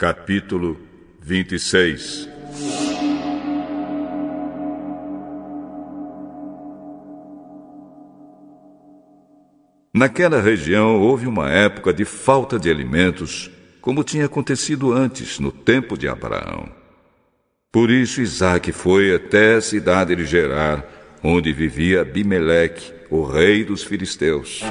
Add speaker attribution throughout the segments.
Speaker 1: Capítulo 26 Naquela região houve uma época de falta de alimentos, como tinha acontecido antes, no tempo de Abraão. Por isso Isaac foi até a cidade de Gerar, onde vivia Abimeleque, o rei dos filisteus.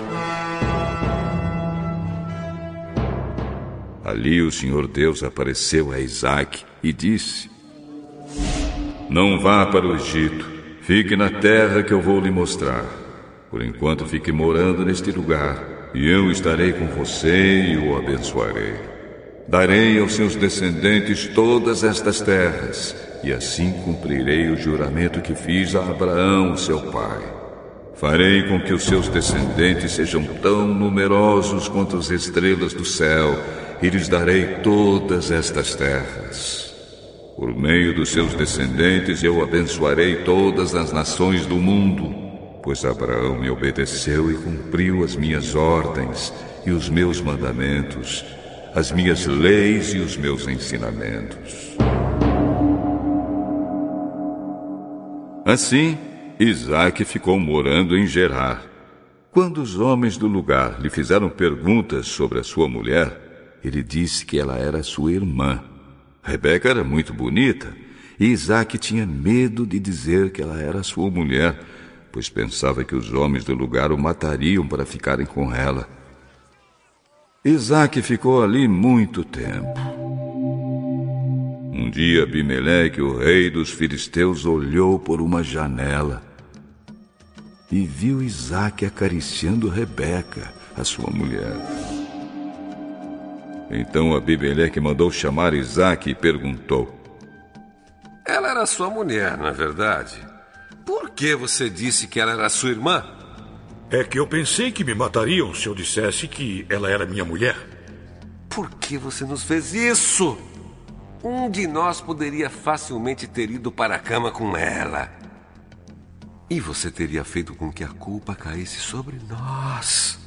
Speaker 1: Ali o Senhor Deus apareceu a Isaac e disse: Não vá para o Egito, fique na terra que eu vou lhe mostrar. Por enquanto fique morando neste lugar, e eu estarei com você e o abençoarei. Darei aos seus descendentes todas estas terras, e assim cumprirei o juramento que fiz a Abraão, seu pai. Farei com que os seus descendentes sejam tão numerosos quanto as estrelas do céu e lhes darei todas estas terras. Por meio dos seus descendentes eu abençoarei todas as nações do mundo, pois Abraão me obedeceu e cumpriu as minhas ordens e os meus mandamentos, as minhas leis e os meus ensinamentos. Assim, Isaac ficou morando em Gerar. Quando os homens do lugar lhe fizeram perguntas sobre a sua mulher, ele disse que ela era sua irmã. Rebeca era muito bonita e Isaac tinha medo de dizer que ela era sua mulher, pois pensava que os homens do lugar o matariam para ficarem com ela. Isaac ficou ali muito tempo. Um dia Abimeleque, o rei dos filisteus, olhou por uma janela e viu Isaac acariciando Rebeca, a sua mulher. Então Abimeleque mandou chamar Isaac e perguntou:
Speaker 2: Ela era sua mulher, não é verdade? Por que você disse que ela era sua irmã?
Speaker 3: É que eu pensei que me matariam se eu dissesse que ela era minha mulher.
Speaker 2: Por que você nos fez isso? Um de nós poderia facilmente ter ido para a cama com ela. E você teria feito com que a culpa caísse sobre nós.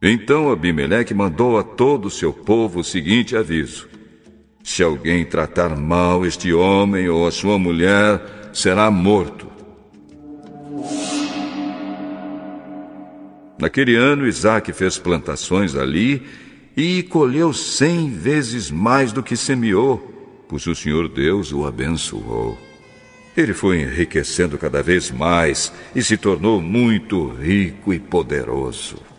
Speaker 1: Então Abimeleque mandou a todo o seu povo o seguinte aviso: Se alguém tratar mal este homem ou a sua mulher, será morto. Naquele ano, Isaac fez plantações ali e colheu cem vezes mais do que semeou, pois o Senhor Deus o abençoou. Ele foi enriquecendo cada vez mais e se tornou muito rico e poderoso.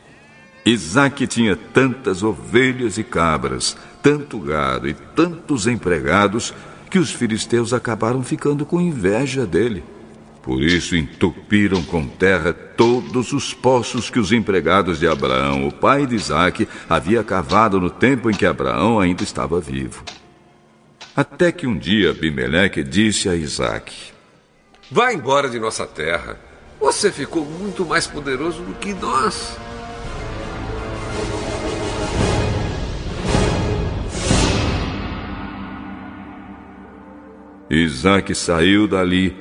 Speaker 1: Isaac tinha tantas ovelhas e cabras, tanto gado e tantos empregados, que os filisteus acabaram ficando com inveja dele. Por isso entupiram com terra todos os poços que os empregados de Abraão, o pai de Isaac, havia cavado no tempo em que Abraão ainda estava vivo. Até que um dia Abimeleque disse a Isaac:
Speaker 2: Vá embora de nossa terra. Você ficou muito mais poderoso do que nós.
Speaker 1: Isaac saiu dali,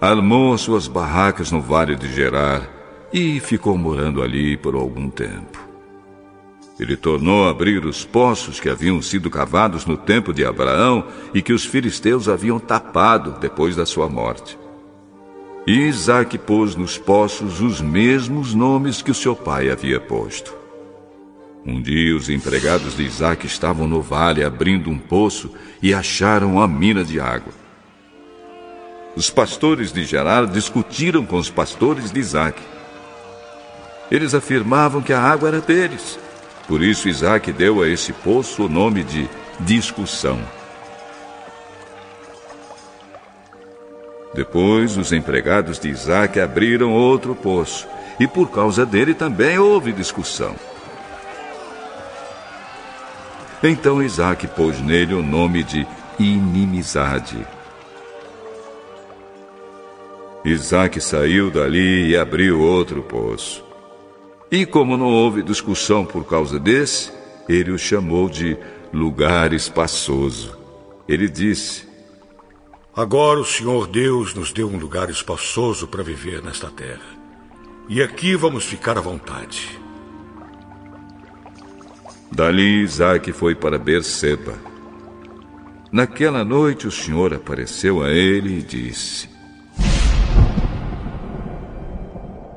Speaker 1: armou as suas barracas no vale de Gerar e ficou morando ali por algum tempo. Ele tornou a abrir os poços que haviam sido cavados no tempo de Abraão e que os filisteus haviam tapado depois da sua morte. E Isaac pôs nos poços os mesmos nomes que o seu pai havia posto. Um dia os empregados de Isaac estavam no vale abrindo um poço e acharam a mina de água. Os pastores de Gerar discutiram com os pastores de Isaac. Eles afirmavam que a água era deles. Por isso Isaac deu a esse poço o nome de discussão. Depois, os empregados de Isaac abriram outro poço, e por causa dele também houve discussão. Então Isaac pôs nele o nome de inimizade. Isaac saiu dali e abriu outro poço. E como não houve discussão por causa desse, ele o chamou de lugar espaçoso. Ele disse:
Speaker 3: Agora o Senhor Deus nos deu um lugar espaçoso para viver nesta terra. E aqui vamos ficar à vontade.
Speaker 1: Dali Isaac foi para Berseba. Naquela noite o Senhor apareceu a ele e disse: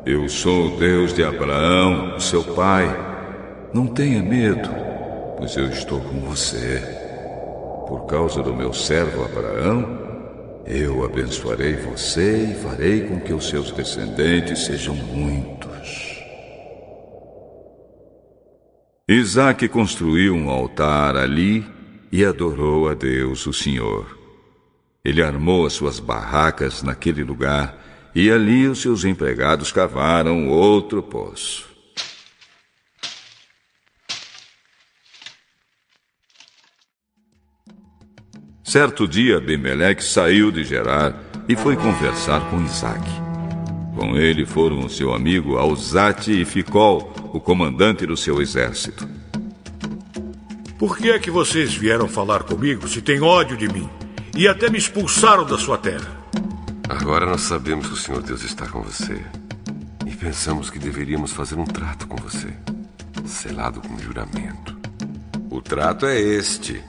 Speaker 1: Eu sou o Deus de Abraão, seu pai. Não tenha medo, pois eu estou com você. Por causa do meu servo Abraão, eu abençoarei você e farei com que os seus descendentes sejam muitos. Isaac construiu um altar ali e adorou a Deus, o Senhor. Ele armou as suas barracas naquele lugar e ali os seus empregados cavaram outro poço. Certo dia, Abimeleque saiu de Gerar e foi conversar com Isaac. Com ele foram seu amigo Alzate e Ficol, o comandante do seu exército.
Speaker 3: Por que é que vocês vieram falar comigo se têm ódio de mim e até me expulsaram da sua terra?
Speaker 2: Agora nós sabemos que o Senhor Deus está com você. E pensamos que deveríamos fazer um trato com você, selado com juramento. O trato é este: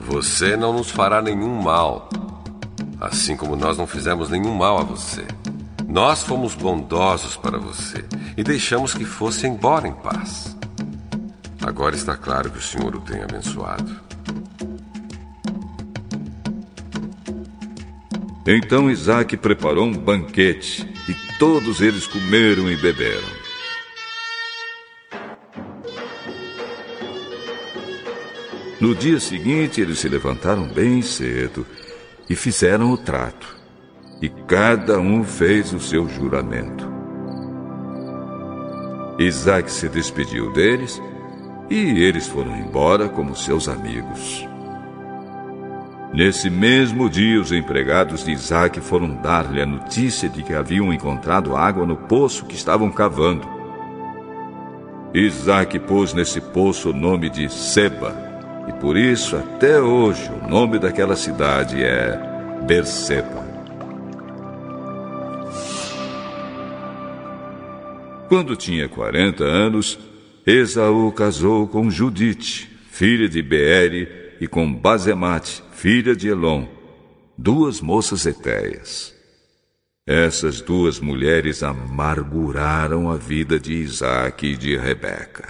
Speaker 2: você não nos fará nenhum mal, assim como nós não fizemos nenhum mal a você. Nós fomos bondosos para você e deixamos que fosse embora em paz. Agora está claro que o Senhor o tem abençoado.
Speaker 1: Então Isaac preparou um banquete e todos eles comeram e beberam. No dia seguinte, eles se levantaram bem cedo e fizeram o trato. E cada um fez o seu juramento. Isaac se despediu deles e eles foram embora como seus amigos. Nesse mesmo dia, os empregados de Isaac foram dar-lhe a notícia de que haviam encontrado água no poço que estavam cavando. Isaac pôs nesse poço o nome de Seba, e por isso, até hoje, o nome daquela cidade é Berseba. Quando tinha 40 anos, Esaú casou com Judite, filha de Beere, e com Bazemate, filha de Elon, duas moças etéias. Essas duas mulheres amarguraram a vida de Isaac e de Rebeca.